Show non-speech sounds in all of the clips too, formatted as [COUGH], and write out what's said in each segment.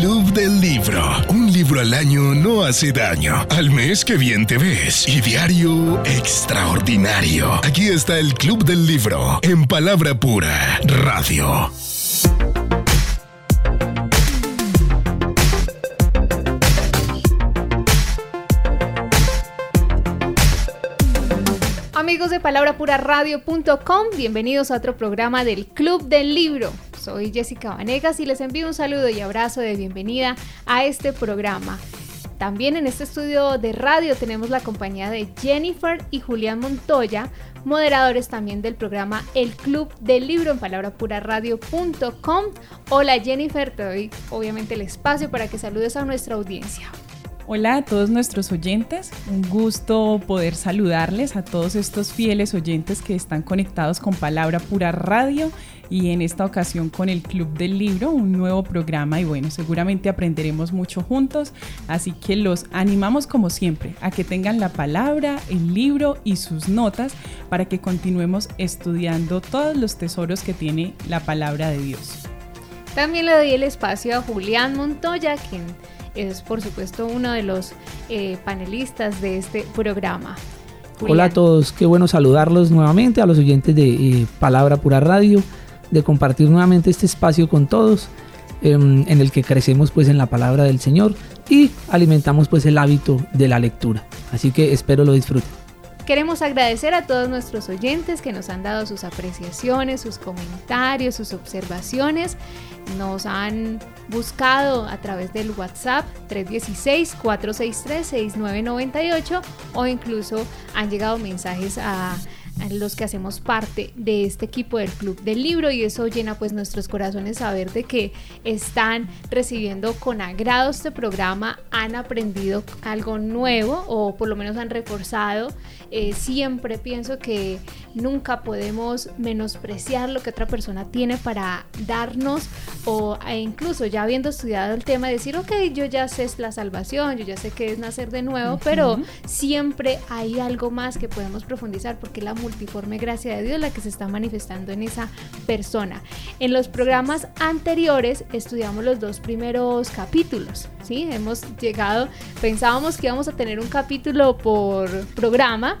Club del Libro. Un libro al año no hace daño. Al mes que bien te ves. Y diario extraordinario. Aquí está el Club del Libro. En palabra pura. Radio. Amigos de palabrapuraradio.com, bienvenidos a otro programa del Club del Libro. Soy Jessica Vanegas y les envío un saludo y abrazo de bienvenida a este programa. También en este estudio de radio tenemos la compañía de Jennifer y Julián Montoya, moderadores también del programa El Club del Libro en palabrapuraradio.com. Hola Jennifer, te doy obviamente el espacio para que saludes a nuestra audiencia. Hola a todos nuestros oyentes, un gusto poder saludarles a todos estos fieles oyentes que están conectados con Palabra Pura Radio y en esta ocasión con el Club del Libro, un nuevo programa y bueno, seguramente aprenderemos mucho juntos, así que los animamos como siempre a que tengan la palabra, el libro y sus notas para que continuemos estudiando todos los tesoros que tiene la palabra de Dios. También le doy el espacio a Julián Montoya, quien es por supuesto uno de los eh, panelistas de este programa. Hola a todos, qué bueno saludarlos nuevamente a los oyentes de eh, Palabra Pura Radio, de compartir nuevamente este espacio con todos, em, en el que crecemos pues en la palabra del Señor y alimentamos pues el hábito de la lectura. Así que espero lo disfruten. Queremos agradecer a todos nuestros oyentes que nos han dado sus apreciaciones, sus comentarios, sus observaciones. Nos han buscado a través del WhatsApp 316-463-6998 o incluso han llegado mensajes a los que hacemos parte de este equipo del Club del Libro y eso llena pues nuestros corazones saber de que están recibiendo con agrado este programa, han aprendido algo nuevo o por lo menos han reforzado. Eh, siempre pienso que nunca podemos menospreciar lo que otra persona tiene para darnos o e incluso ya habiendo estudiado el tema decir, ok, yo ya sé la salvación, yo ya sé que es nacer de nuevo, pero siempre hay algo más que podemos profundizar porque la multiforme gracia de Dios la que se está manifestando en esa persona. En los programas anteriores estudiamos los dos primeros capítulos, ¿sí? Hemos llegado, pensábamos que íbamos a tener un capítulo por programa,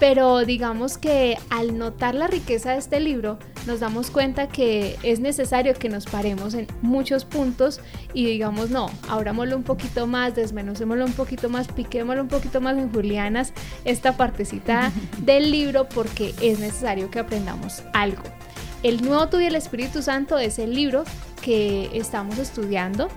pero digamos que al notar la riqueza de este libro, nos damos cuenta que es necesario que nos paremos en muchos puntos y digamos, no, abrámoslo un poquito más, desmenucémoslo un poquito más, piquémoslo un poquito más en Julianas esta partecita [LAUGHS] del libro porque es necesario que aprendamos algo. El Nuevo Tú y el Espíritu Santo es el libro que estamos estudiando.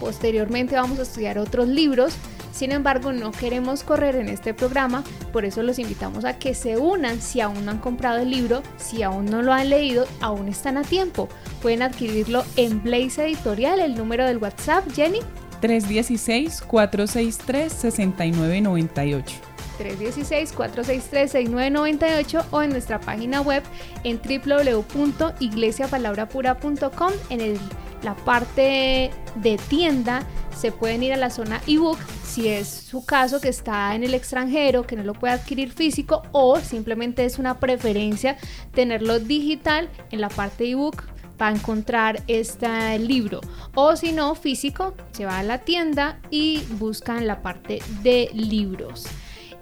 Posteriormente vamos a estudiar otros libros sin embargo, no queremos correr en este programa, por eso los invitamos a que se unan si aún no han comprado el libro, si aún no lo han leído, aún están a tiempo. Pueden adquirirlo en Blaze Editorial, el número del WhatsApp, Jenny. 316-463-6998. 316-463-6998 o en nuestra página web en www.iglesiapalabrapura.com en la parte de tienda se pueden ir a la zona ebook si es su caso que está en el extranjero, que no lo puede adquirir físico o simplemente es una preferencia tenerlo digital en la parte ebook para encontrar este libro o si no físico se va a la tienda y buscan la parte de libros.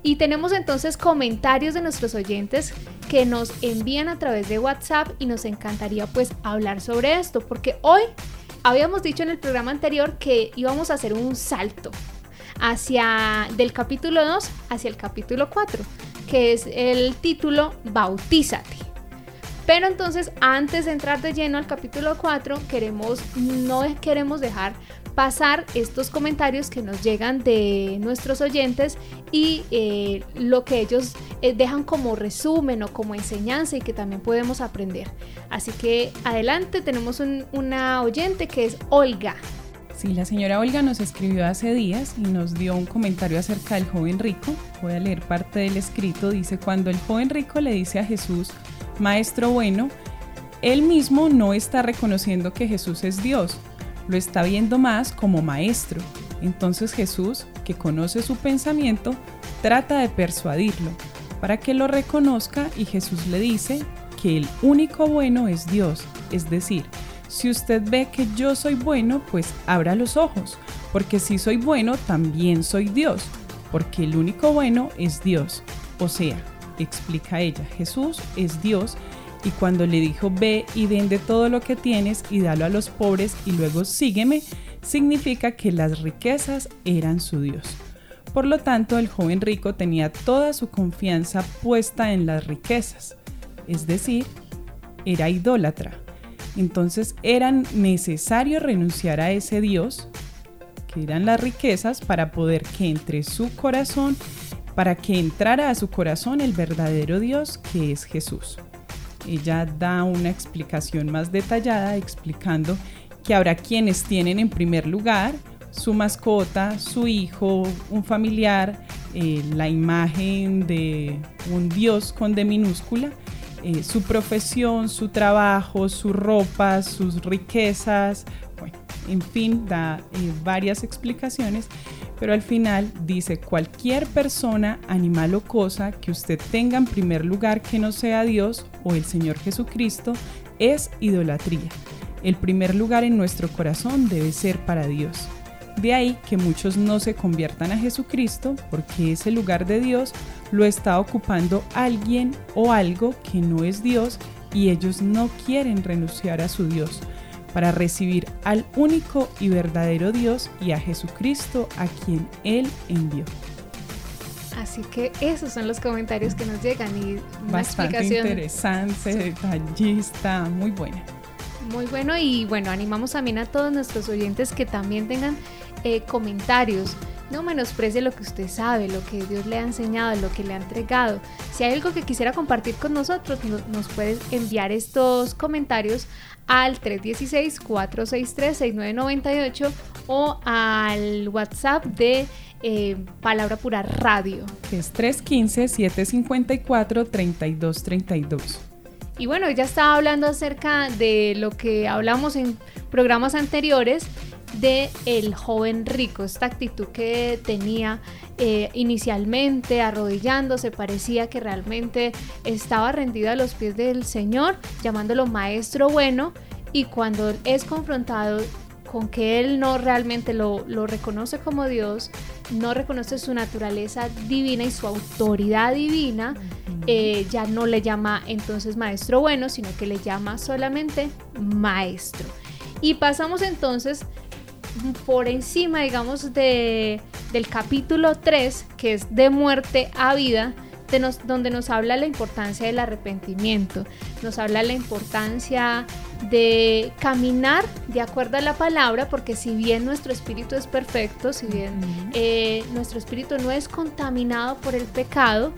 Y tenemos entonces comentarios de nuestros oyentes que nos envían a través de WhatsApp y nos encantaría pues hablar sobre esto porque hoy habíamos dicho en el programa anterior que íbamos a hacer un salto hacia del capítulo 2 hacia el capítulo 4, que es el título Bautízate. Pero entonces, antes de entrar de lleno al capítulo 4, queremos no queremos dejar pasar estos comentarios que nos llegan de nuestros oyentes y eh, lo que ellos eh, dejan como resumen o como enseñanza y que también podemos aprender. Así que adelante tenemos una oyente que es Olga. Sí, la señora Olga nos escribió hace días y nos dio un comentario acerca del joven rico. Voy a leer parte del escrito. Dice, cuando el joven rico le dice a Jesús, Maestro bueno, él mismo no está reconociendo que Jesús es Dios, lo está viendo más como maestro. Entonces Jesús, que conoce su pensamiento, trata de persuadirlo para que lo reconozca y Jesús le dice que el único bueno es Dios, es decir, si usted ve que yo soy bueno, pues abra los ojos, porque si soy bueno, también soy Dios, porque el único bueno es Dios. O sea, explica ella, Jesús es Dios y cuando le dijo ve y vende todo lo que tienes y dalo a los pobres y luego sígueme, significa que las riquezas eran su Dios. Por lo tanto, el joven rico tenía toda su confianza puesta en las riquezas, es decir, era idólatra. Entonces era necesario renunciar a ese Dios, que eran las riquezas, para poder que entre su corazón, para que entrara a su corazón el verdadero Dios, que es Jesús. Ella da una explicación más detallada explicando que habrá quienes tienen en primer lugar su mascota, su hijo, un familiar, eh, la imagen de un Dios con D minúscula, eh, su profesión, su trabajo, su ropa, sus riquezas, en fin, da eh, varias explicaciones, pero al final dice cualquier persona, animal o cosa que usted tenga en primer lugar que no sea Dios o el Señor Jesucristo es idolatría. El primer lugar en nuestro corazón debe ser para Dios. De ahí que muchos no se conviertan a Jesucristo porque ese lugar de Dios lo está ocupando alguien o algo que no es Dios y ellos no quieren renunciar a su Dios para recibir al único y verdadero Dios y a Jesucristo a quien Él envió. Así que esos son los comentarios que nos llegan y una Bastante explicación interesante, detallista, muy buena. Muy bueno y bueno, animamos también a todos nuestros oyentes que también tengan eh, comentarios. No menosprecie lo que usted sabe, lo que Dios le ha enseñado, lo que le ha entregado. Si hay algo que quisiera compartir con nosotros, nos puedes enviar estos comentarios al 316-463-6998 o al WhatsApp de eh, Palabra Pura Radio. es 315-754-3232. Y bueno, ya estaba hablando acerca de lo que hablamos en programas anteriores de el joven rico, esta actitud que tenía eh, inicialmente arrodillándose, parecía que realmente estaba rendido a los pies del Señor, llamándolo maestro bueno, y cuando es confrontado con que él no realmente lo, reconoce como Dios, no reconoce su naturaleza divina y su autoridad divina, eh, ya no le llama entonces maestro bueno, sino que le llama solamente maestro. Y pasamos entonces por encima, digamos, de, del capítulo 3, que es de muerte a vida, donde nos habla la importancia del arrepentimiento, nos habla la importancia de caminar de acuerdo a la palabra, porque si bien nuestro espíritu es perfecto, si bien eh, nuestro espíritu no es contaminado por el pecado,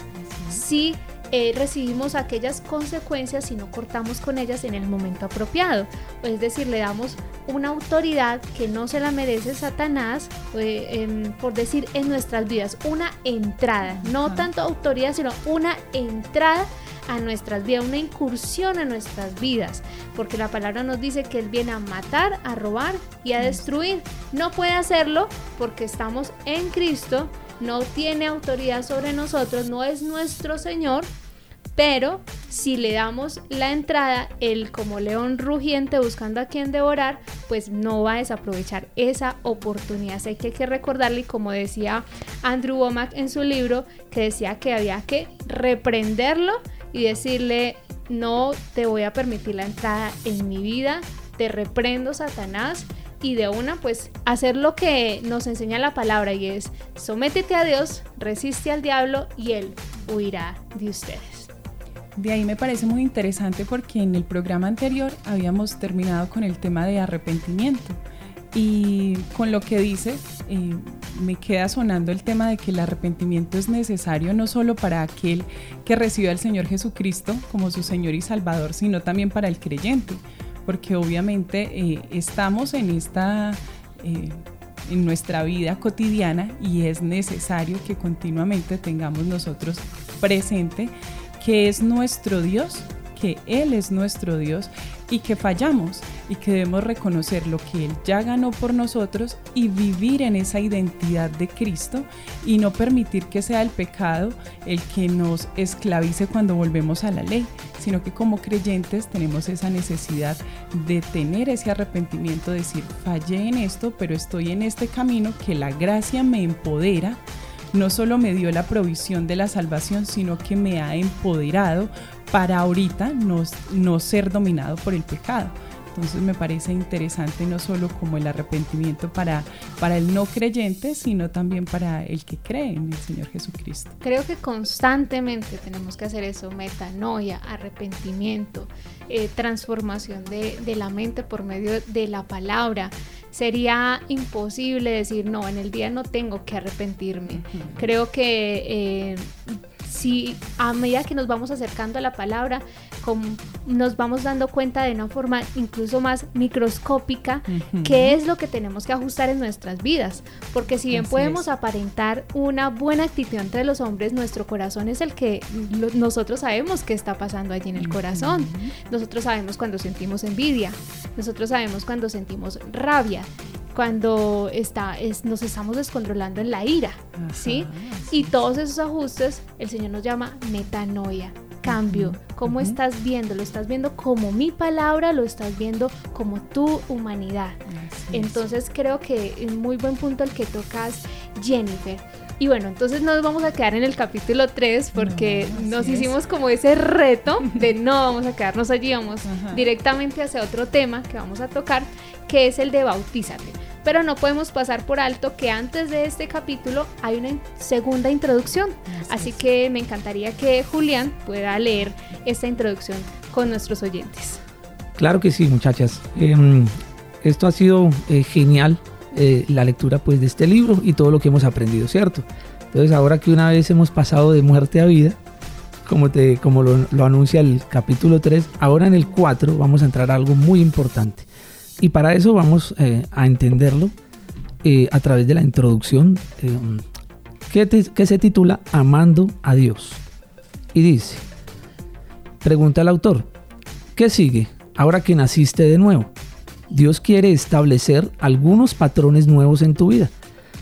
sí eh, recibimos aquellas consecuencias si no cortamos con ellas en el momento apropiado. Es decir, le damos una autoridad que no se la merece Satanás, eh, por decir, en nuestras vidas, una entrada, no tanto autoridad, sino una entrada a nuestras vidas, una incursión a nuestras vidas, porque la palabra nos dice que Él viene a matar, a robar y a destruir. No puede hacerlo porque estamos en Cristo, no tiene autoridad sobre nosotros, no es nuestro Señor, pero si le damos la entrada, él como león rugiente buscando a quien devorar, pues no va a desaprovechar esa oportunidad. Así que hay que recordarle, como decía Andrew Womack en su libro, que decía que había que reprenderlo y decirle, no te voy a permitir la entrada en mi vida, te reprendo Satanás y de una pues hacer lo que nos enseña la palabra y es sométete a Dios, resiste al diablo y él huirá de ustedes. De ahí me parece muy interesante porque en el programa anterior habíamos terminado con el tema de arrepentimiento. Y con lo que dice eh, me queda sonando el tema de que el arrepentimiento es necesario no solo para aquel que recibe al Señor Jesucristo como su Señor y Salvador, sino también para el creyente, porque obviamente eh, estamos en esta... Eh, en nuestra vida cotidiana y es necesario que continuamente tengamos nosotros presente que es nuestro Dios, que Él es nuestro Dios y que fallamos y que debemos reconocer lo que Él ya ganó por nosotros y vivir en esa identidad de Cristo y no permitir que sea el pecado el que nos esclavice cuando volvemos a la ley, sino que como creyentes tenemos esa necesidad de tener ese arrepentimiento, decir, fallé en esto, pero estoy en este camino que la gracia me empodera no solo me dio la provisión de la salvación, sino que me ha empoderado para ahorita no, no ser dominado por el pecado. Entonces me parece interesante no solo como el arrepentimiento para, para el no creyente, sino también para el que cree en el Señor Jesucristo. Creo que constantemente tenemos que hacer eso, metanoia, arrepentimiento, eh, transformación de, de, la mente por medio de la palabra. Sería imposible decir, no, en el día no tengo que arrepentirme. Creo que... Eh, si a medida que nos vamos acercando a la palabra, nos vamos dando cuenta de una forma incluso más microscópica qué es lo que tenemos que ajustar en nuestras vidas. Porque si bien podemos aparentar una buena actitud entre los hombres, nuestro corazón es el que nosotros sabemos qué está pasando allí en el corazón. Nosotros sabemos cuando sentimos envidia, nosotros sabemos cuando sentimos rabia cuando está, es, nos estamos descontrolando en la ira, ¿sí? Y todos esos ajustes el Señor nos llama metanoia, cambio. ¿Cómo estás viendo? ¿Lo estás viendo como mi palabra? ¿Lo estás viendo como tu humanidad? entonces creo que es muy buen punto el que tocas, Jennifer. Y bueno, entonces nos vamos a quedar en el capítulo 3 porque nos hicimos como ese reto de [LAUGHS] no vamos a quedarnos allí, vamos directamente hacia otro tema que vamos a tocar, que es el de bautízate. Pero no podemos pasar por alto que antes de este capítulo hay una segunda introducción. Así, que me encantaría que Julián pueda leer esta introducción con nuestros oyentes. Claro que sí, muchachas. Em, esto ha sido eh, genial eh, la lectura pues de este libro y todo lo que hemos aprendido, ¿cierto? Entonces ahora que una vez hemos pasado de muerte a vida, como, te, como lo, anuncia el capítulo 3, ahora en el 4 vamos a entrar a algo muy importante. Y para eso vamos eh, a entenderlo eh, a través de la introducción que, que se titula Amando a Dios. Y dice, pregunta el autor, ¿qué sigue ahora que naciste de nuevo? Dios quiere establecer algunos patrones nuevos en tu vida.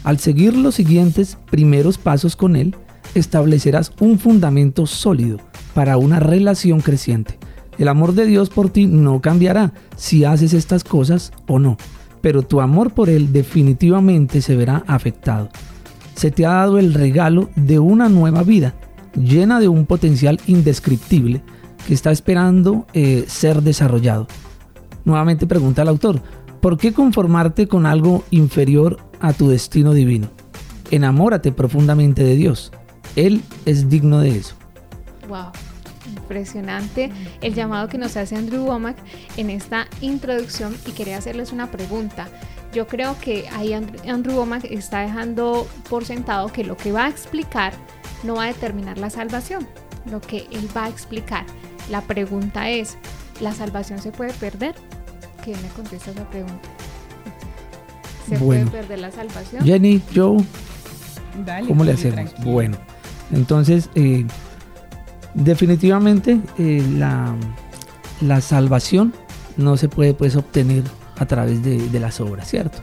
Al seguir los siguientes primeros pasos con Él, establecerás un fundamento sólido para una relación creciente. El amor de Dios por ti no cambiará si haces estas cosas o no, pero tu amor por Él definitivamente se verá afectado. Se te ha dado el regalo de una nueva vida, llena de un potencial indescriptible que está esperando eh, ser desarrollado. Nuevamente pregunta el autor, ¿por qué conformarte con algo inferior a tu destino divino? Enamórate profundamente de Dios. Él es digno de eso. Wow impresionante el llamado que nos hace Andrew Womack en esta introducción y quería hacerles una pregunta. Yo creo que ahí Andrew Womack está dejando por sentado que lo que va a explicar no va a determinar la salvación, lo que él va a explicar. La pregunta es, ¿la salvación se puede perder? ¿Qué me contesta esa pregunta? ¿Se puede perder la salvación? Jenny, Joe, ¿cómo le hacemos? Bueno, entonces, eh, definitivamente eh, la, la, salvación no se puede pues obtener a través de, las obras, ¿cierto?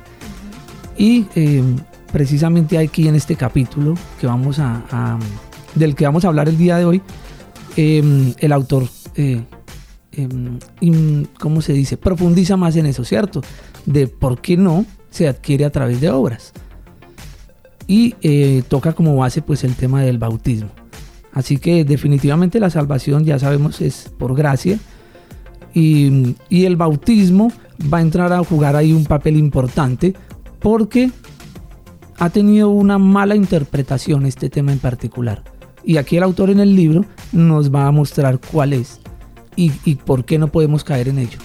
Y eh, precisamente aquí en este capítulo que vamos a, del que vamos a hablar el día de hoy, el autor Em, ¿cómo se dice? Profundiza más en eso, ¿cierto? De por qué no se adquiere a través de obras. Y eh, toca como base pues el tema del bautismo. Así que definitivamente la salvación ya sabemos es por gracia. Y, y el bautismo va a entrar a jugar ahí un papel importante porque ha tenido una mala interpretación este tema en particular. Y aquí el autor en el libro nos va a mostrar cuál es y, por qué no podemos caer en ello.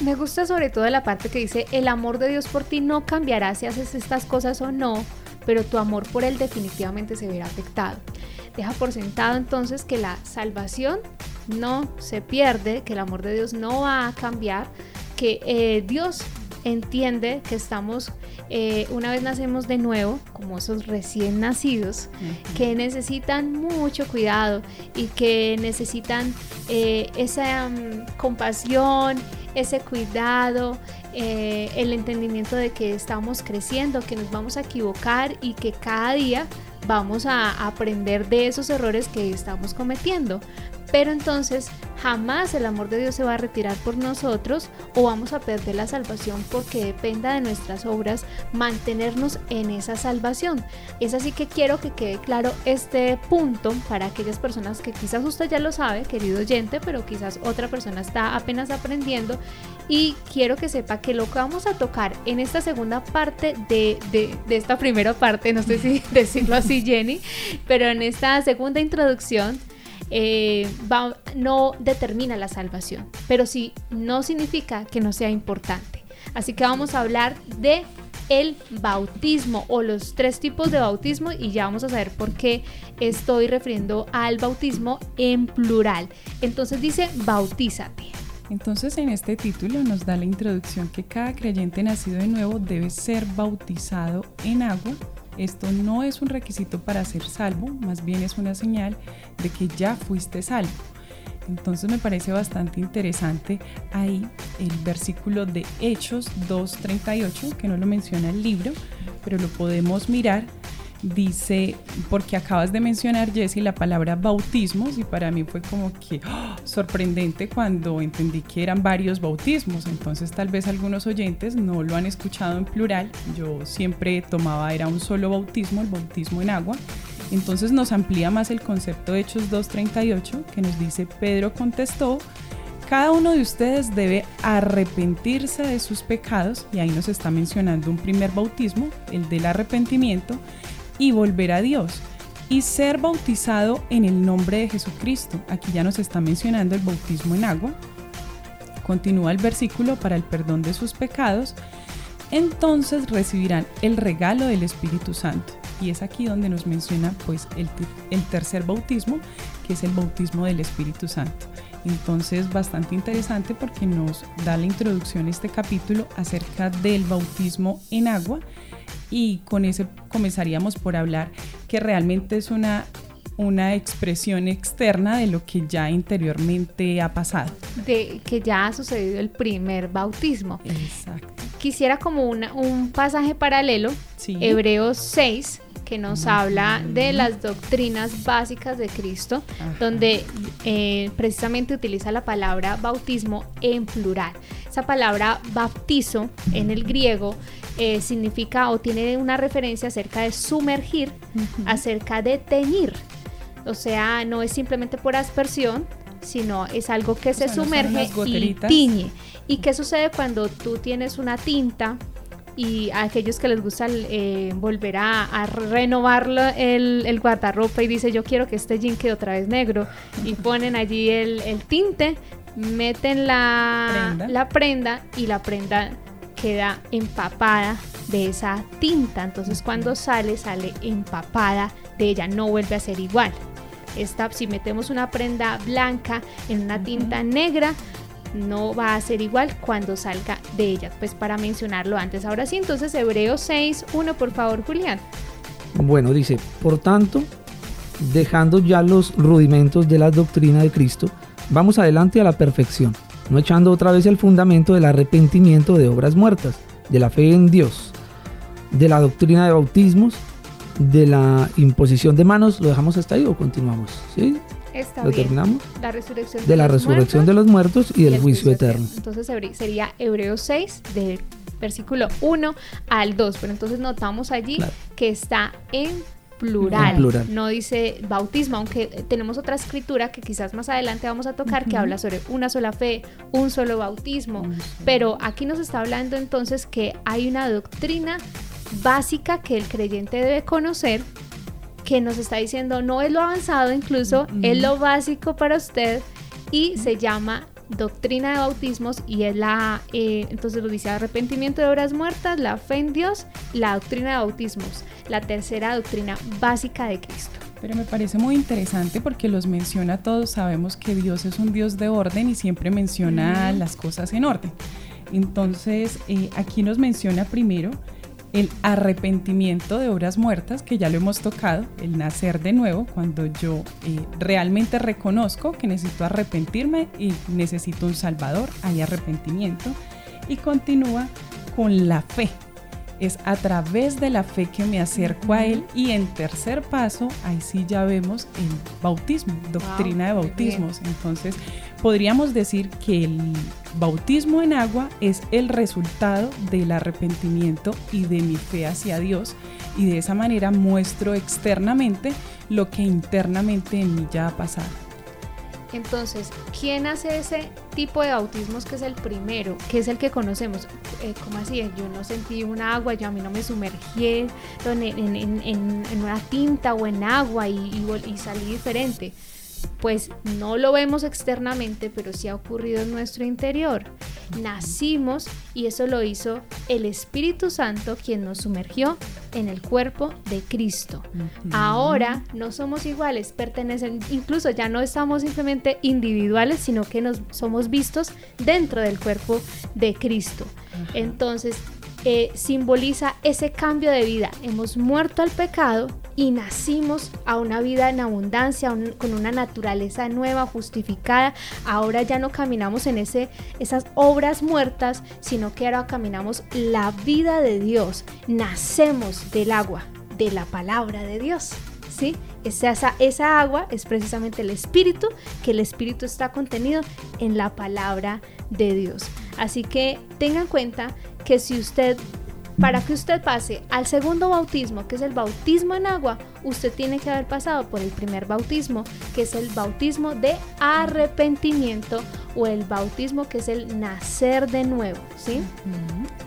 Me gusta sobre todo la parte que dice, el amor de Dios por ti no cambiará si haces estas cosas o no, pero tu amor por Él definitivamente se verá afectado. Deja por sentado entonces que la salvación no se pierde, que el amor de Dios no va a cambiar, que eh, Dios entiende que estamos, eh, una vez nacemos de nuevo, como esos recién nacidos, que necesitan mucho cuidado y que necesitan eh, esa mm, compasión, ese cuidado, eh, el entendimiento de que estamos creciendo, que nos vamos a equivocar y que cada día vamos a aprender de esos errores que estamos cometiendo. Pero entonces jamás el amor de Dios se va a retirar por nosotros o vamos a perder la salvación porque dependa de nuestras obras mantenernos en esa salvación. Es así que quiero que quede claro este punto para aquellas personas que quizás usted ya lo sabe, querido oyente, pero quizás otra persona está apenas aprendiendo y quiero que sepa que lo que vamos a tocar en esta segunda parte de, de esta primera parte, no sé si [LAUGHS] decirlo así Jenny, pero en esta segunda introducción, eh, no determina la salvación, pero sí no significa que no sea importante. Así que vamos a hablar de el bautismo o los tres tipos de bautismo y ya vamos a saber por qué estoy refiriendo al bautismo en plural. Entonces dice bautízate. Entonces en este título nos da la introducción que cada creyente nacido de nuevo debe ser bautizado en agua esto no es un requisito para ser salvo, más bien es una señal de que ya fuiste salvo. Entonces me parece bastante interesante ahí el versículo de Hechos 2.38, que no lo menciona el libro, pero lo podemos mirar dice, porque acabas de mencionar, Jesse, la palabra bautismos y para mí fue como que ¡oh! sorprendente cuando entendí que eran varios bautismos. Entonces tal vez algunos oyentes no lo han escuchado en plural. Yo siempre tomaba, era un solo bautismo, el bautismo en agua. Entonces nos amplía más el concepto de Hechos 2.38 que nos dice, Pedro contestó, cada uno de ustedes debe arrepentirse de sus pecados, y ahí nos está mencionando un primer bautismo, el del arrepentimiento, y volver a Dios y ser bautizado en el nombre de Jesucristo. Aquí ya nos está mencionando el bautismo en agua. Continúa el versículo para el perdón de sus pecados. Entonces recibirán el regalo del Espíritu Santo. Y es aquí donde nos menciona pues el, el tercer bautismo, que es el bautismo del Espíritu Santo. Entonces bastante interesante porque nos da la introducción a este capítulo acerca del bautismo en agua y con ese comenzaríamos por hablar que realmente es una una expresión externa de lo que ya interiormente ha pasado. De que ya ha sucedido el primer bautismo. Exacto. Quisiera como un pasaje paralelo, Hebreos 6, que nos habla de las doctrinas básicas de Cristo, donde eh, precisamente utiliza la palabra bautismo en plural. Esa palabra bautizo en el griego eh, significa o tiene una referencia acerca de sumergir, acerca de teñir. O sea, no es simplemente por aspersión, sino es algo que se sumerge y tiñe. ¿Y qué sucede cuando tú tienes una tinta y a aquellos que les gusta eh, volver a, renovar el, el, guardarropa y dice yo quiero que este jean quede otra vez negro y ponen allí el, tinte, meten la la prenda y la prenda queda empapada de esa tinta. Entonces cuando sale, sale empapada de ella, no vuelve a ser igual. Esta, si metemos una prenda blanca en una tinta negra, no va a ser igual cuando salga de ella. Pues para mencionarlo antes. Ahora sí, entonces Hebreos 6, 1, por favor, Julián. Bueno, dice, por tanto, dejando ya los rudimentos de la doctrina de Cristo, vamos adelante a la perfección no echando otra vez el fundamento del arrepentimiento de obras muertas, de la fe en Dios, de la doctrina de bautismos, de la imposición de manos. ¿Lo dejamos hasta ahí o continuamos? ¿Sí? Está ¿Lo terminamos? La resurrección de, la resurrección de los muertos y, del juicio, eterno. Entonces sería Hebreos 6 del versículo 1 al 2, pero entonces notamos allí que está en plural. No dice bautismo, aunque tenemos otra escritura que quizás más adelante vamos a tocar que habla sobre una sola fe, un solo bautismo. Pero aquí nos está hablando entonces que hay una doctrina básica que el creyente debe conocer que nos está diciendo no es lo avanzado incluso, es lo básico para usted y se llama doctrina de bautismos y es la, eh, entonces lo dice arrepentimiento de obras muertas, la fe en Dios, la doctrina de bautismos, la tercera doctrina básica de Cristo. Pero me parece muy interesante porque los menciona todos, sabemos que Dios es un Dios de orden y siempre menciona las cosas en orden. Entonces, eh, aquí nos menciona primero el arrepentimiento de obras muertas, que ya lo hemos tocado, el nacer de nuevo, cuando yo eh, realmente reconozco que necesito arrepentirme y necesito un salvador, hay arrepentimiento. Y continúa con la fe, es a través de la fe que me acerco a Él y en tercer paso, ahí sí ya vemos el bautismo, doctrina de bautismos. Entonces, podríamos decir que el bautismo en agua es el resultado del arrepentimiento y de mi fe hacia Dios y de esa manera muestro externamente lo que internamente en mí ya ha pasado. Entonces, ¿quién hace ese tipo de bautismos que es el primero, que es el que conocemos? Eh, ¿Cómo así? Yo no sentí un agua, yo a mí no me sumergí en, una tinta o en agua y, y salí diferente pues no lo vemos externamente, pero sí ha ocurrido en nuestro interior. Nacimos y eso lo hizo el Espíritu Santo quien nos sumergió en el cuerpo de Cristo. Ahora no somos iguales, pertenecen, incluso ya no estamos simplemente individuales, sino que nos somos vistos dentro del cuerpo de Cristo. Entonces, eh, simboliza ese cambio de vida. Hemos muerto al pecado y nacimos a una vida en abundancia, con una naturaleza nueva, justificada. Ahora ya no caminamos en ese, esas obras muertas, sino que ahora caminamos la vida de Dios. Nacemos del agua, de la palabra de Dios. ¿Sí? Esa, esa agua es precisamente el Espíritu, que el Espíritu está contenido en la palabra de Dios. Así que tenga en cuenta que si usted, para que usted pase al segundo bautismo, que es el bautismo en agua, usted tiene que haber pasado por el primer bautismo, que es el bautismo de arrepentimiento o el bautismo que es el nacer de nuevo, ¿sí?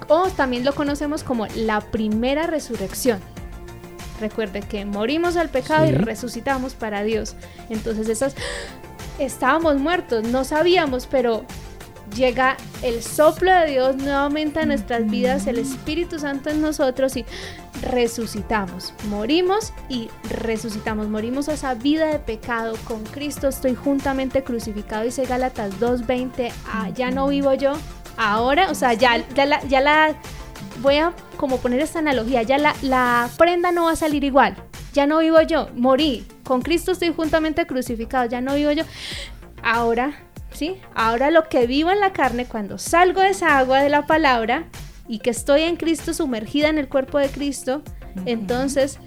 O también lo conocemos como la primera resurrección. Recuerde que morimos al pecado y resucitamos para Dios. Entonces esas estábamos muertos, no sabíamos, pero llega el soplo de Dios nuevamente a nuestras vidas, el Espíritu Santo en nosotros y resucitamos. Morimos y resucitamos. Morimos a esa vida de pecado con Cristo. Estoy juntamente crucificado, dice Gálatas 2.20. Ah, ya no vivo yo. Ahora, o sea, ya, ya, la, ya la... Voy a como poner esta analogía. Ya la, la prenda no va a salir igual. Ya no vivo yo. Morí. Con Cristo estoy juntamente crucificado. Ya no vivo yo. Ahora Ahora lo que vivo en la carne cuando salgo de esa agua de la palabra y que estoy en Cristo sumergida en el cuerpo de Cristo, entonces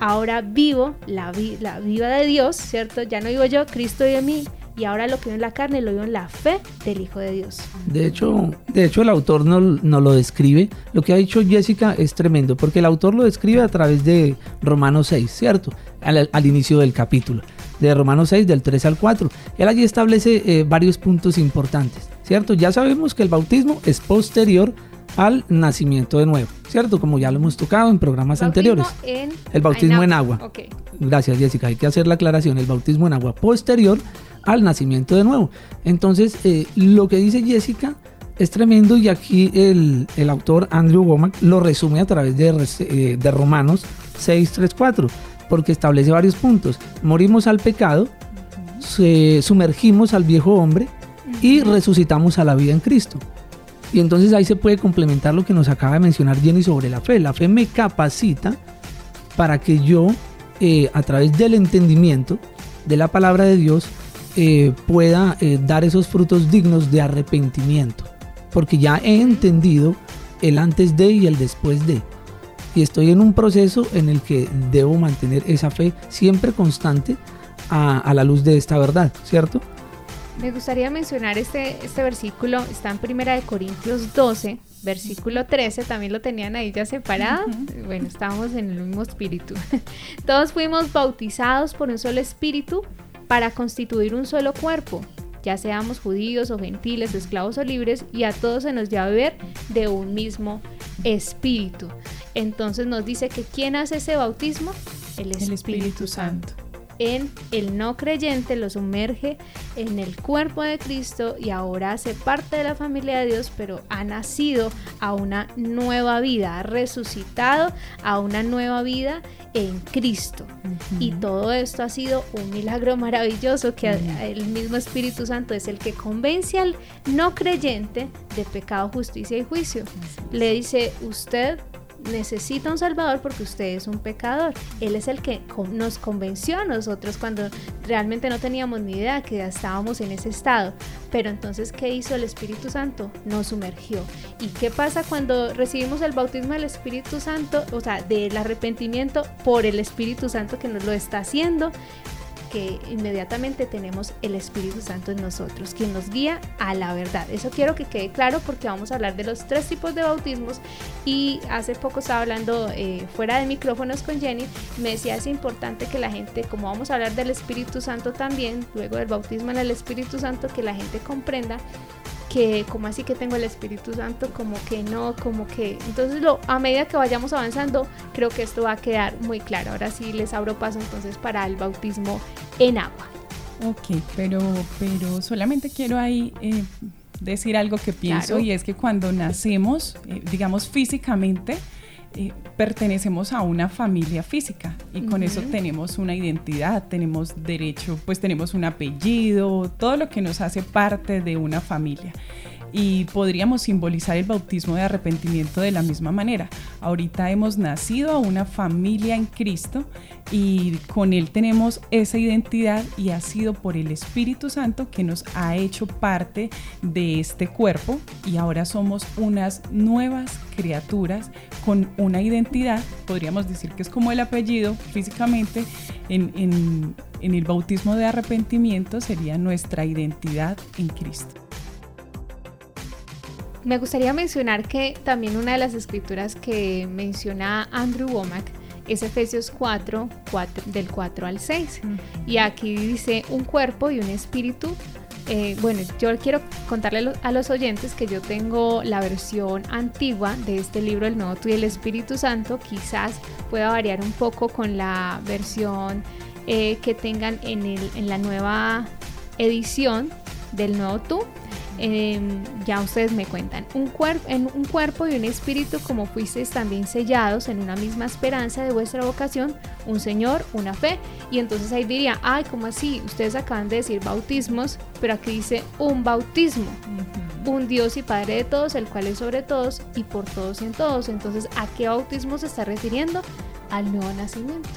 ahora vivo la, la vida de Dios, ¿cierto? Ya no vivo yo, Cristo vive en mí y ahora lo que vivo en la carne lo vivo en la fe del Hijo de Dios. De hecho, de hecho el autor no, no, lo describe. Lo que ha dicho Jessica es tremendo, porque el autor lo describe a través de Romanos 6, ¿cierto? al inicio del capítulo de Romanos 6, del 3 al 4. Él allí establece eh, varios puntos importantes, ¿cierto? Ya sabemos que el bautismo es posterior al nacimiento de nuevo, ¿cierto? Como ya lo hemos tocado en programas anteriores. el bautismo en agua. Gracias, Jessica. Hay que hacer la aclaración. El bautismo en agua posterior al nacimiento de nuevo. Entonces, eh, lo que dice Jessica es tremendo y aquí el, autor Andrew Womack lo resume a través de, eh, de Romanos 6, 3, 4 porque establece varios puntos. Morimos al pecado, sumergimos al viejo hombre y resucitamos a la vida en Cristo. Y entonces ahí se puede complementar lo que nos acaba de mencionar Jenny sobre la fe. La fe me capacita para que yo, eh, a través del entendimiento de la palabra de Dios, eh, pueda eh, dar esos frutos dignos de arrepentimiento. Porque ya he entendido el antes de y el después de y estoy en un proceso en el que debo mantener esa fe siempre constante a, la luz de esta verdad, ¿cierto? Me gustaría mencionar este, este versículo, está en Primera de Corintios 12, versículo 13, también lo tenían ahí ya separado. Bueno, estábamos en el mismo espíritu. [LAUGHS] Todos fuimos bautizados por un solo espíritu para constituir un solo cuerpo, ya seamos judíos o gentiles, esclavos o libres, y a todos se nos dio a beber de un mismo espíritu. Entonces nos dice que ¿quién hace ese bautismo? El Espíritu, Santo. en el no creyente, lo sumerge en el cuerpo de Cristo y ahora hace parte de la familia de Dios, pero ha nacido a una nueva vida, ha resucitado a una nueva vida en Cristo. Y todo esto ha sido un milagro maravilloso que el mismo Espíritu Santo es el que convence al no creyente de pecado, justicia y juicio. Le dice, usted necesita un Salvador porque usted es un pecador. Él es el que nos convenció a nosotros cuando realmente no teníamos ni idea que estábamos en ese estado. Pero entonces, ¿qué hizo el Espíritu Santo? Nos sumergió. ¿Y qué pasa cuando recibimos el bautismo del Espíritu Santo? O sea, del arrepentimiento por el Espíritu Santo que nos lo está haciendo que inmediatamente tenemos el Espíritu Santo en nosotros, quien nos guía a la verdad. Eso quiero que quede claro porque vamos a hablar de los tres tipos de bautismos y hace poco estaba hablando eh, fuera de micrófonos con Jenny, me decía es importante que la gente, como vamos a hablar del Espíritu Santo también, luego del bautismo en el Espíritu Santo, que la gente comprenda que como así que tengo el Espíritu Santo, como que no, como que... Entonces lo, a medida que vayamos avanzando, creo que esto va a quedar muy claro. Ahora sí les abro paso entonces para el bautismo en agua. Ok, pero, pero solamente quiero ahí eh, decir algo que pienso y es que cuando nacemos, eh, digamos físicamente, eh, pertenecemos a una familia física y con eso tenemos una identidad, tenemos derecho, pues tenemos un apellido, todo lo que nos hace parte de una familia y podríamos simbolizar el bautismo de arrepentimiento de la misma manera. Ahorita hemos nacido a una familia en Cristo y con Él tenemos esa identidad y ha sido por el Espíritu Santo que nos ha hecho parte de este cuerpo y ahora somos unas nuevas criaturas con una identidad, podríamos decir que es como el apellido físicamente, en, en el bautismo de arrepentimiento sería nuestra identidad en Cristo. Me gustaría mencionar que también una de las escrituras que menciona Andrew Womack es Efesios 4, 4 del 4 al 6. Y aquí dice un cuerpo y un espíritu. Eh, bueno, yo quiero contarle a los oyentes que yo tengo la versión antigua de este libro, El Nuevo Tú y el Espíritu Santo. Quizás pueda variar un poco con la versión eh, que tengan en, el, en la nueva edición del Nuevo Tú Em, ya ustedes me cuentan, un en un cuerpo y un espíritu como fuisteis también sellados en una misma esperanza de vuestra vocación, un Señor, una fe. Y entonces ahí diría, ay, ¿cómo así? Ustedes acaban de decir bautismos, pero aquí dice un bautismo. Un Dios y Padre de todos, el cual es sobre todos y por todos y en todos. Entonces, ¿a qué bautismo se está refiriendo? Al nuevo nacimiento.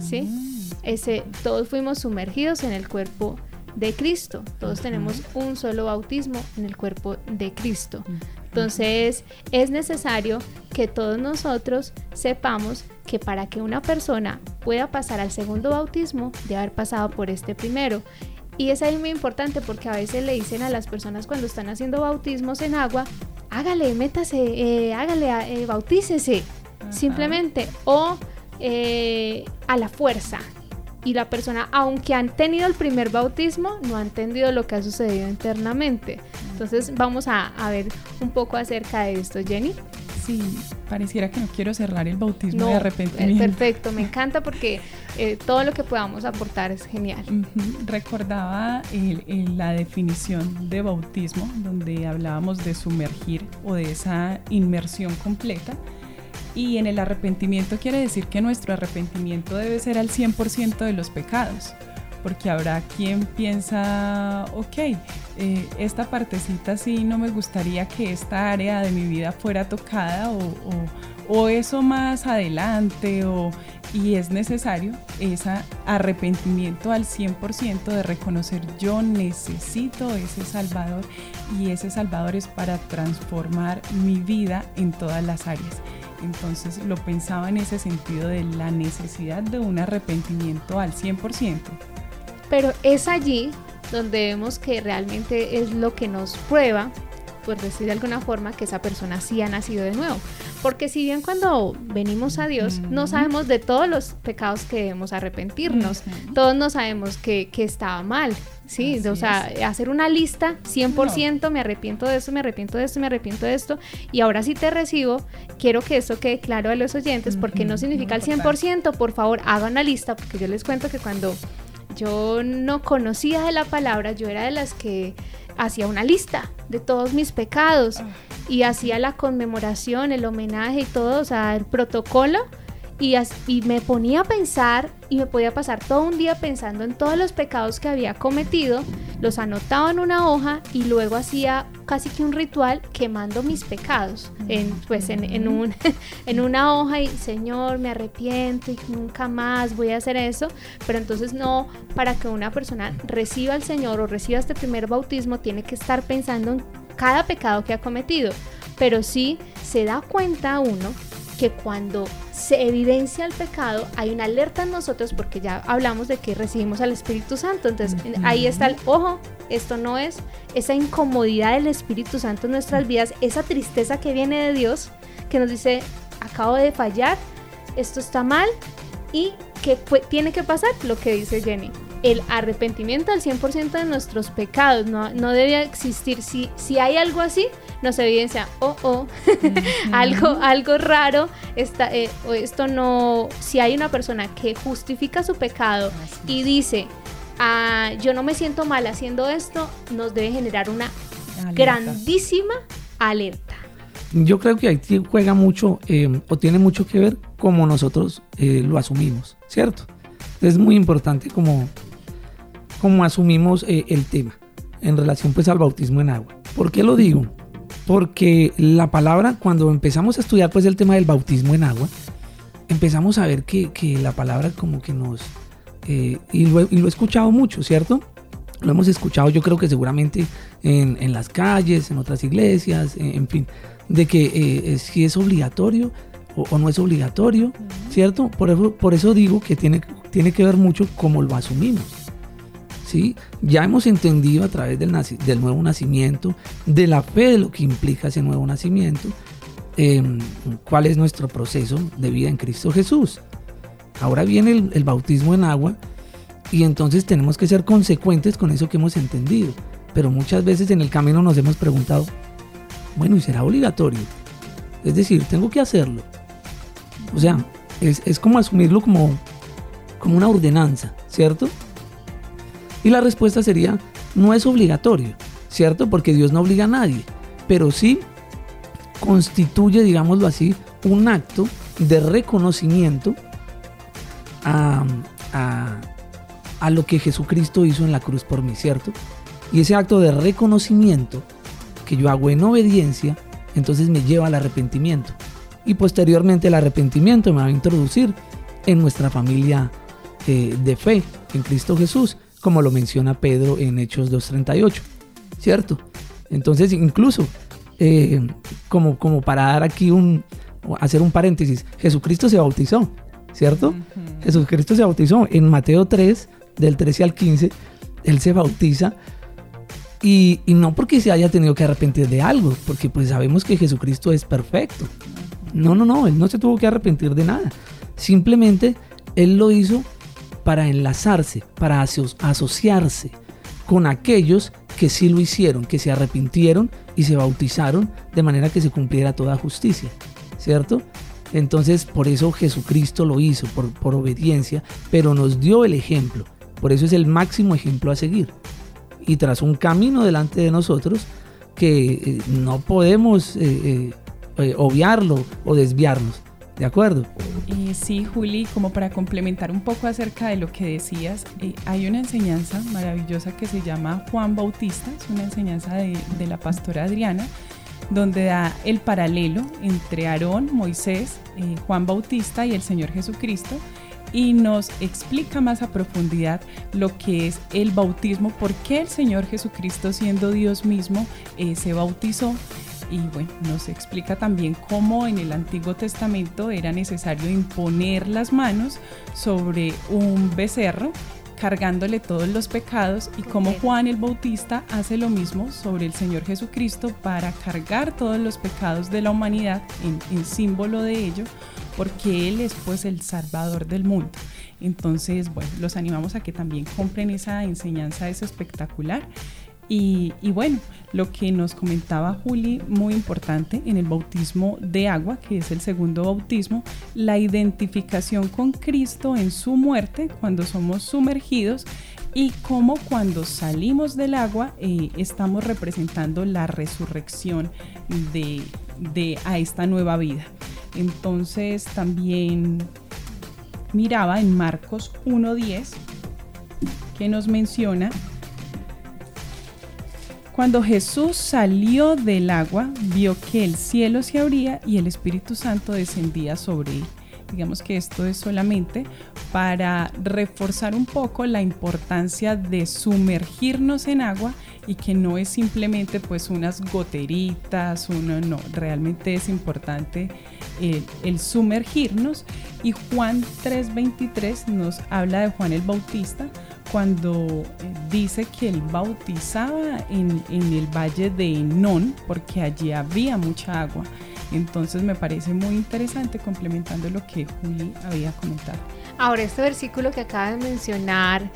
¿Sí? Ese, todos fuimos sumergidos en el cuerpo de Cristo. Todos tenemos un solo bautismo en el cuerpo de Cristo. Entonces es necesario que todos nosotros sepamos que para que una persona pueda pasar al segundo bautismo, debe haber pasado por este primero. Y es ahí muy importante porque a veces le dicen a las personas cuando están haciendo bautismos en agua, hágale, métase, eh, hágale, eh, bautícese, simplemente, o eh, a la fuerza y la persona, aunque han tenido el primer bautismo, no ha entendido lo que ha sucedido internamente. Entonces vamos a, ver un poco acerca de esto, Jenny. Sí, pareciera que no quiero cerrar el bautismo de arrepentimiento. Perfecto, me encanta porque eh, todo lo que podamos aportar es genial. Recordaba la definición de bautismo, donde hablábamos de sumergir o de esa inmersión completa y en el arrepentimiento quiere decir que nuestro arrepentimiento debe ser al 100% de los pecados, porque habrá quien piensa, ok, eh, esta partecita sí no me gustaría que esta área de mi vida fuera tocada o, o eso más adelante o y es necesario ese arrepentimiento al 100% de reconocer yo necesito ese Salvador y ese Salvador es para transformar mi vida en todas las áreas. Entonces lo pensaba en ese sentido de la necesidad de un arrepentimiento al 100%. Pero es allí donde vemos que realmente es lo que nos prueba, por decir de alguna forma, que esa persona sí ha nacido de nuevo. Porque si bien cuando venimos a Dios no sabemos de todos los pecados que debemos arrepentirnos, todos no sabemos que, que estaba mal, Sí, o sea, hacer una lista 100%, me arrepiento de esto, me arrepiento de esto, me arrepiento de esto, y ahora sí te recibo, quiero que eso quede claro a los oyentes, porque no significa el 100%, por favor, hagan una lista, porque yo les cuento que cuando yo no conocía de la palabra, yo era de las que hacía una lista de todos mis pecados ah. y hacía la conmemoración, el homenaje y todo, o sea, el protocolo y, me ponía a pensar y me podía pasar todo un día pensando en todos los pecados que había cometido, los anotaba en una hoja y luego hacía casi que un ritual quemando mis pecados en, pues en, un, [LAUGHS] en una hoja y Señor me arrepiento y nunca más voy a hacer eso, pero entonces no, para que una persona reciba al Señor o reciba este primer bautismo tiene que estar pensando en cada pecado que ha cometido, pero sí se da cuenta uno que cuando se evidencia el pecado, hay una alerta en nosotros porque ya hablamos de que recibimos al Espíritu Santo. Entonces ahí está el ojo, esto no es esa incomodidad del Espíritu Santo en nuestras vidas, esa tristeza que viene de Dios, que nos dice, acabo de fallar, esto está mal y que tiene que pasar lo que dice Jenny. El arrepentimiento al 100% de nuestros pecados no, no debe existir. Si, si hay algo así, nos evidencia, oh, oh, [LAUGHS] algo, algo raro, está, eh, esto no, si hay una persona que justifica su pecado y dice, ah, yo no me siento mal haciendo esto, nos debe generar una grandísima alerta. Yo creo que ahí juega mucho eh, o tiene mucho que ver como nosotros eh, lo asumimos, ¿cierto? Es muy importante como, como asumimos el tema en relación pues al bautismo en agua. ¿Por qué lo digo? Porque la palabra, cuando empezamos a estudiar pues el tema del bautismo en agua, empezamos a ver que, la palabra como que nos... Eh, y, lo, he escuchado mucho, ¿cierto? Lo hemos escuchado yo creo que seguramente en, las calles, en otras iglesias, en, fin, de que eh, si es obligatorio o, no es obligatorio, ¿cierto? Por eso, por eso digo que tiene, tiene que ver mucho cómo lo asumimos. Ya hemos entendido a través del, nuevo nacimiento, de la fe de lo que implica ese nuevo nacimiento, em, cuál es nuestro proceso de vida en Cristo Jesús. Ahora viene el, bautismo en agua y entonces tenemos que ser consecuentes con eso que hemos entendido. Pero muchas veces en el camino nos hemos preguntado, bueno, ¿y será obligatorio? Es decir, tengo que hacerlo. O sea, es, es como asumirlo como, como una ordenanza, ¿cierto? Y la respuesta sería, no es obligatorio, ¿cierto? Porque Dios no obliga a nadie, pero sí constituye, digámoslo así, un acto de reconocimiento a, lo que Jesucristo hizo en la cruz por mí, ¿cierto? Y ese acto de reconocimiento que yo hago en obediencia, entonces me lleva al arrepentimiento. Y posteriormente el arrepentimiento me va a introducir en nuestra familia eh, de fe en Cristo Jesús como lo menciona Pedro en Hechos 2.38, ¿cierto? Entonces, incluso, eh, como, como para dar aquí un, hacer un paréntesis, Jesucristo se bautizó, ¿cierto? Jesucristo se bautizó en Mateo 3, del 13 al 15, él se bautiza y, y, no porque se haya tenido que arrepentir de algo, porque pues sabemos que Jesucristo es perfecto. No, no, no, él no se tuvo que arrepentir de nada. Simplemente él lo hizo para enlazarse, para asociarse con aquellos que sí lo hicieron, que se arrepintieron y se bautizaron de manera que se cumpliera toda justicia, ¿cierto? Entonces por eso Jesucristo lo hizo, por, obediencia, pero nos dio el ejemplo, por eso es el máximo ejemplo a seguir. Y tras un camino delante de nosotros que eh, no podemos eh, eh, obviarlo o desviarnos. ¿De acuerdo? Eh, sí, Juli, como para complementar un poco acerca de lo que decías, eh, hay una enseñanza maravillosa que se llama Juan Bautista, es una enseñanza de, la pastora Adriana, donde da el paralelo entre Aarón, Moisés, eh, Juan Bautista y el Señor Jesucristo y nos explica más a profundidad lo que es el bautismo, por qué el Señor Jesucristo siendo Dios mismo se bautizó y bueno, nos explica también cómo en el Antiguo Testamento era necesario imponer las manos sobre un becerro cargándole todos los pecados y cómo Juan el Bautista hace lo mismo sobre el Señor Jesucristo para cargar todos los pecados de la humanidad en, símbolo de ello porque Él es pues el Salvador del mundo. Entonces, bueno, los animamos a que también compren esa enseñanza, es espectacular. Y, bueno, lo que nos comentaba Juli, muy importante en el bautismo de agua, que es el segundo bautismo, la identificación con Cristo en su muerte cuando somos sumergidos y cómo cuando salimos del agua eh, estamos representando la resurrección de, de, a esta nueva vida. Entonces también miraba en Marcos 1.10 que nos menciona cuando Jesús salió del agua, vio que el cielo se abría y el Espíritu Santo descendía sobre él. Digamos que esto es solamente para reforzar un poco la importancia de sumergirnos en agua y que no es simplemente pues unas goteritas, uno no, realmente es importante el, el sumergirnos. Y Juan 3:23 nos habla de Juan el Bautista cuando eh, dice que él bautizaba en, el valle de Enón, porque allí había mucha agua. Entonces me parece muy interesante complementando lo que Juli había comentado. Ahora, este versículo que acaba de mencionar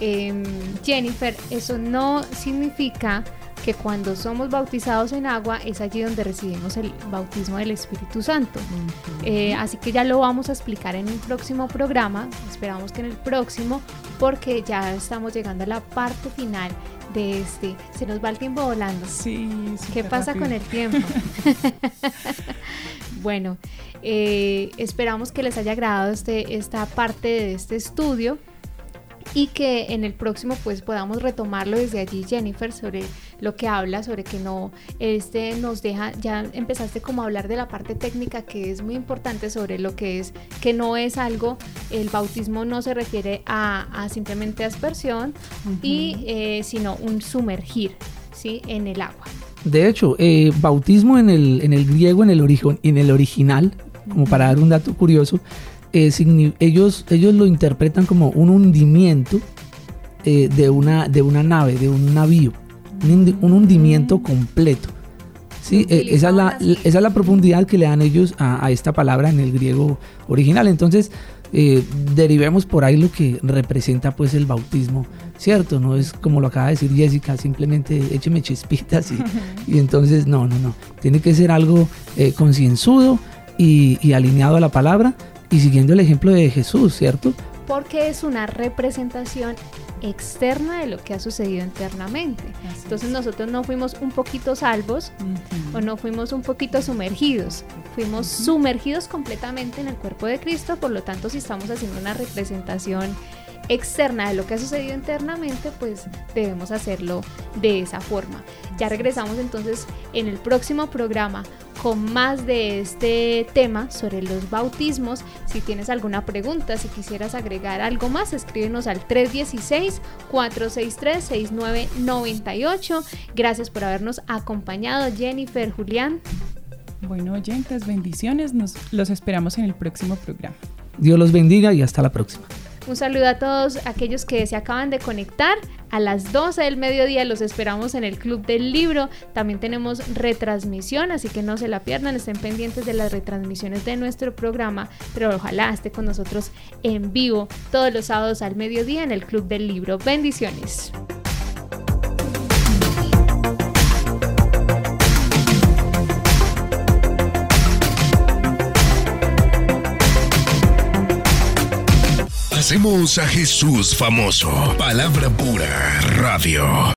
em, Jennifer, eso no significa que cuando somos bautizados en agua es allí donde recibimos el bautismo del Espíritu Santo. Eh, así que ya lo vamos a explicar en un próximo programa, esperamos que en el próximo, porque ya estamos llegando a la parte final de este. Se nos va el tiempo volando. Sí. ¿Qué pasa con el tiempo? [LAUGHS] bueno, eh, esperamos que les haya agradado este, esta parte de este estudio y que en el próximo pues podamos retomarlo desde allí Jennifer sobre lo que habla sobre que no este nos deja ya empezaste como a hablar de la parte técnica que es muy importante sobre lo que es que no es algo el bautismo no se refiere a, simplemente aspersión y eh, sino un sumergir sí en el agua. De hecho eh, bautismo en el en el griego en el origen en el original como para dar un dato curioso eh, ellos, ellos lo interpretan como un hundimiento eh, de, una, de una nave, de un navío, un, hundimiento completo. ¿sí? Eh, esa, es la, esa, es la, profundidad que le dan ellos a, esta palabra en el griego original. Entonces, derivemos por ahí lo que representa pues el bautismo, ¿cierto? No es como lo acaba de decir Jessica, simplemente écheme chispitas y, [LAUGHS] y entonces no, no, no. Tiene que ser algo concienzudo y, y alineado a la palabra y siguiendo el ejemplo de Jesús, ¿cierto? Porque es una representación externa de lo que ha sucedido internamente. Entonces nosotros no fuimos un poquito salvos o no fuimos un poquito sumergidos, fuimos sumergidos completamente en el cuerpo de Cristo, por lo tanto si estamos haciendo una representación externa de lo que ha sucedido internamente, pues debemos hacerlo de esa forma. Ya regresamos entonces en el próximo programa con más de este tema sobre los bautismos. Si tienes alguna pregunta, si quisieras agregar algo más, escríbenos al 316-463-6998. Gracias por habernos acompañado, Jennifer, Julián. Bueno, oyentes, bendiciones. Nos los esperamos en el próximo programa. Dios los bendiga y hasta la próxima. Un saludo a todos aquellos que se acaban de conectar. A las 12 del mediodía los esperamos en el Club del Libro. También tenemos retransmisión, así que no se la pierdan. Estén pendientes de las retransmisiones de nuestro programa, pero ojalá esté con nosotros en vivo todos los sábados al mediodía en el Club del Libro. Bendiciones. Hacemos a Jesús famoso. Palabra pura, radio.